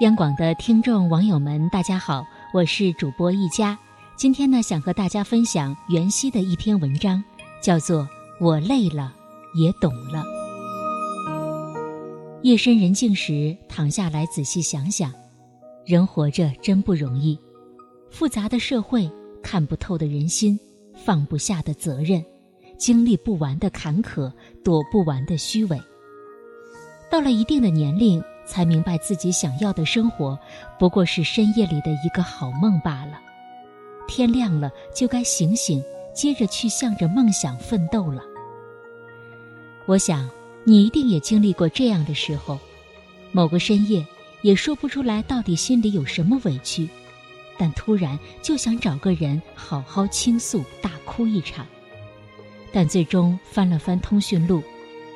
央广的听众网友们，大家好，我是主播一佳。今天呢，想和大家分享袁熙的一篇文章，叫做《我累了也懂了》。夜深人静时，躺下来仔细想想，人活着真不容易。复杂的社会，看不透的人心，放不下的责任，经历不完的坎坷，躲不完的虚伪。到了一定的年龄。才明白自己想要的生活，不过是深夜里的一个好梦罢了。天亮了就该醒醒，接着去向着梦想奋斗了。我想你一定也经历过这样的时候，某个深夜也说不出来到底心里有什么委屈，但突然就想找个人好好倾诉，大哭一场。但最终翻了翻通讯录，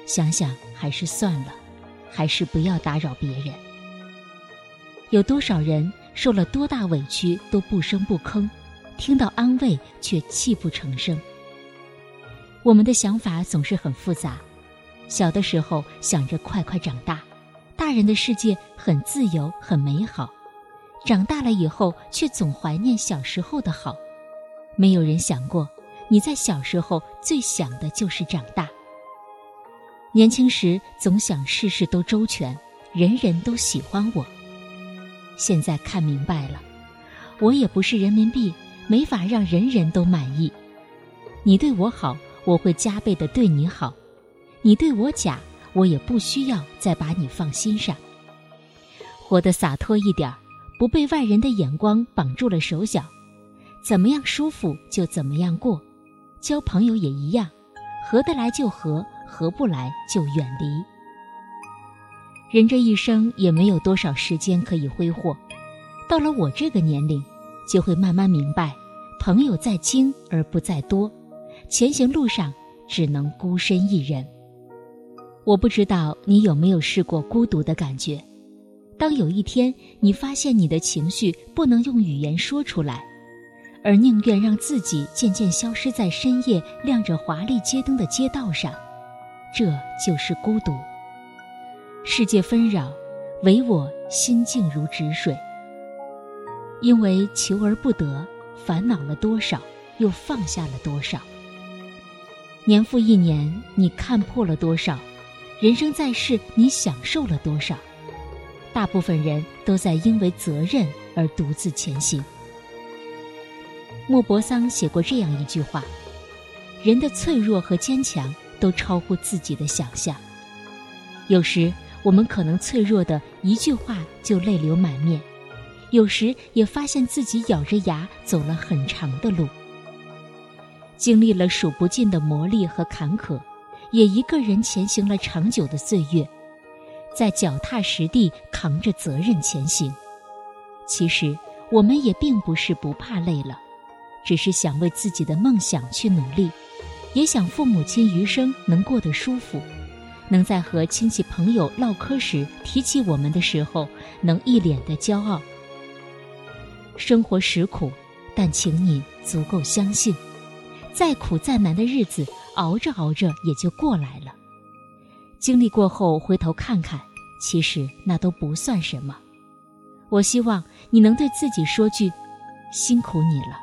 想想还是算了。还是不要打扰别人。有多少人受了多大委屈都不声不吭，听到安慰却泣不成声。我们的想法总是很复杂，小的时候想着快快长大，大人的世界很自由很美好，长大了以后却总怀念小时候的好。没有人想过，你在小时候最想的就是长大。年轻时总想事事都周全，人人都喜欢我。现在看明白了，我也不是人民币，没法让人人都满意。你对我好，我会加倍的对你好；你对我假，我也不需要再把你放心上。活得洒脱一点，不被外人的眼光绑住了手脚，怎么样舒服就怎么样过。交朋友也一样，合得来就合。合不来就远离。人这一生也没有多少时间可以挥霍，到了我这个年龄，就会慢慢明白，朋友在精而不在多，前行路上只能孤身一人。我不知道你有没有试过孤独的感觉，当有一天你发现你的情绪不能用语言说出来，而宁愿让自己渐渐消失在深夜亮着华丽街灯的街道上。这就是孤独。世界纷扰，唯我心静如止水。因为求而不得，烦恼了多少，又放下了多少。年复一年，你看破了多少？人生在世，你享受了多少？大部分人都在因为责任而独自前行。莫泊桑写过这样一句话：人的脆弱和坚强。都超乎自己的想象。有时我们可能脆弱的一句话就泪流满面，有时也发现自己咬着牙走了很长的路，经历了数不尽的磨砺和坎坷，也一个人前行了长久的岁月，在脚踏实地扛着责任前行。其实我们也并不是不怕累了，只是想为自己的梦想去努力。也想父母亲余生能过得舒服，能在和亲戚朋友唠嗑时提起我们的时候，能一脸的骄傲。生活实苦，但请你足够相信，再苦再难的日子，熬着熬着也就过来了。经历过后回头看看，其实那都不算什么。我希望你能对自己说句：辛苦你了，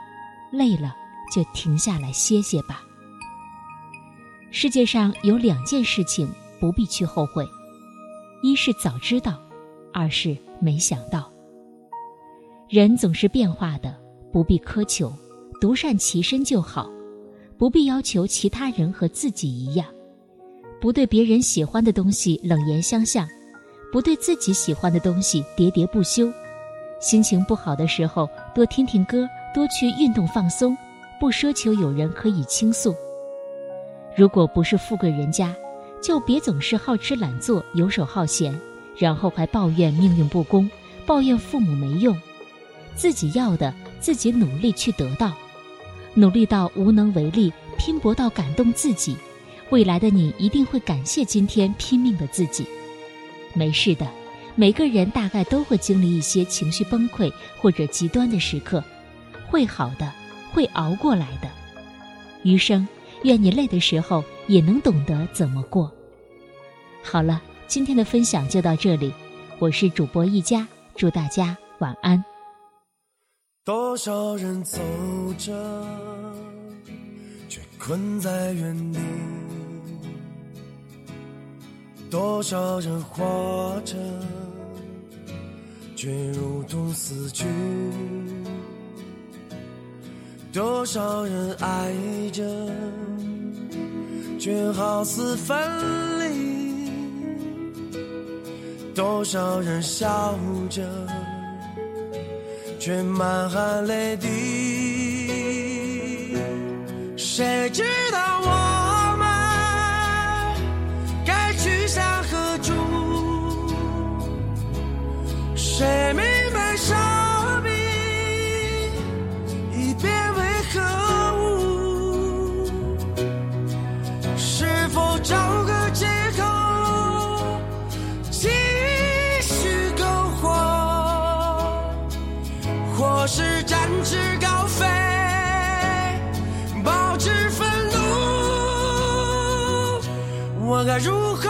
累了就停下来歇歇吧。世界上有两件事情不必去后悔，一是早知道，二是没想到。人总是变化的，不必苛求，独善其身就好，不必要求其他人和自己一样，不对别人喜欢的东西冷言相向，不对自己喜欢的东西喋喋不休。心情不好的时候，多听听歌，多去运动放松，不奢求有人可以倾诉。如果不是富贵人家，就别总是好吃懒做、游手好闲，然后还抱怨命运不公，抱怨父母没用。自己要的，自己努力去得到，努力到无能为力，拼搏到感动自己，未来的你一定会感谢今天拼命的自己。没事的，每个人大概都会经历一些情绪崩溃或者极端的时刻，会好的，会熬过来的，余生。愿你累的时候也能懂得怎么过。好了，今天的分享就到这里，我是主播一家，祝大家晚安。多少人走着，却困在原地；多少人活着，却如同死去；多少人爱着，却好似分离；多少人笑着。却满含泪滴，谁知道我我是展翅高飞，保持愤怒，我该如何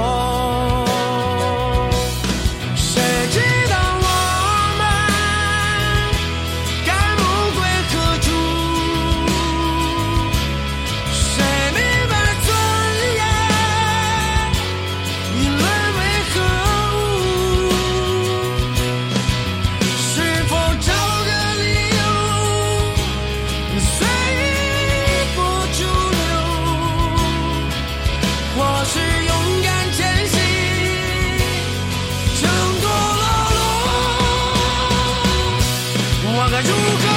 如何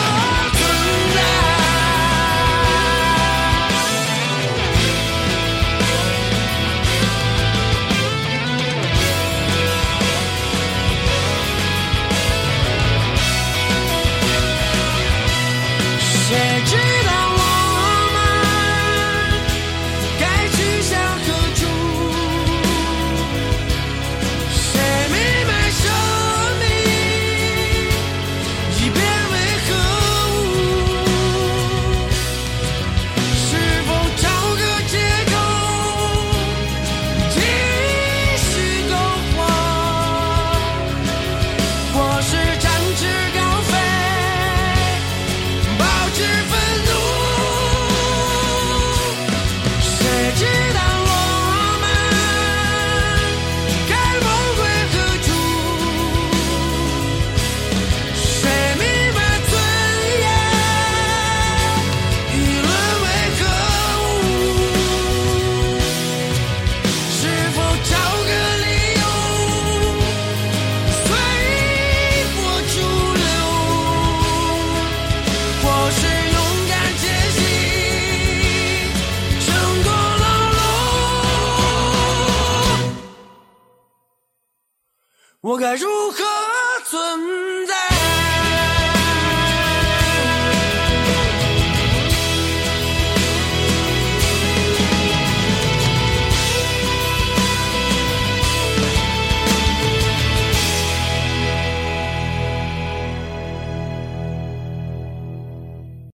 我该如何？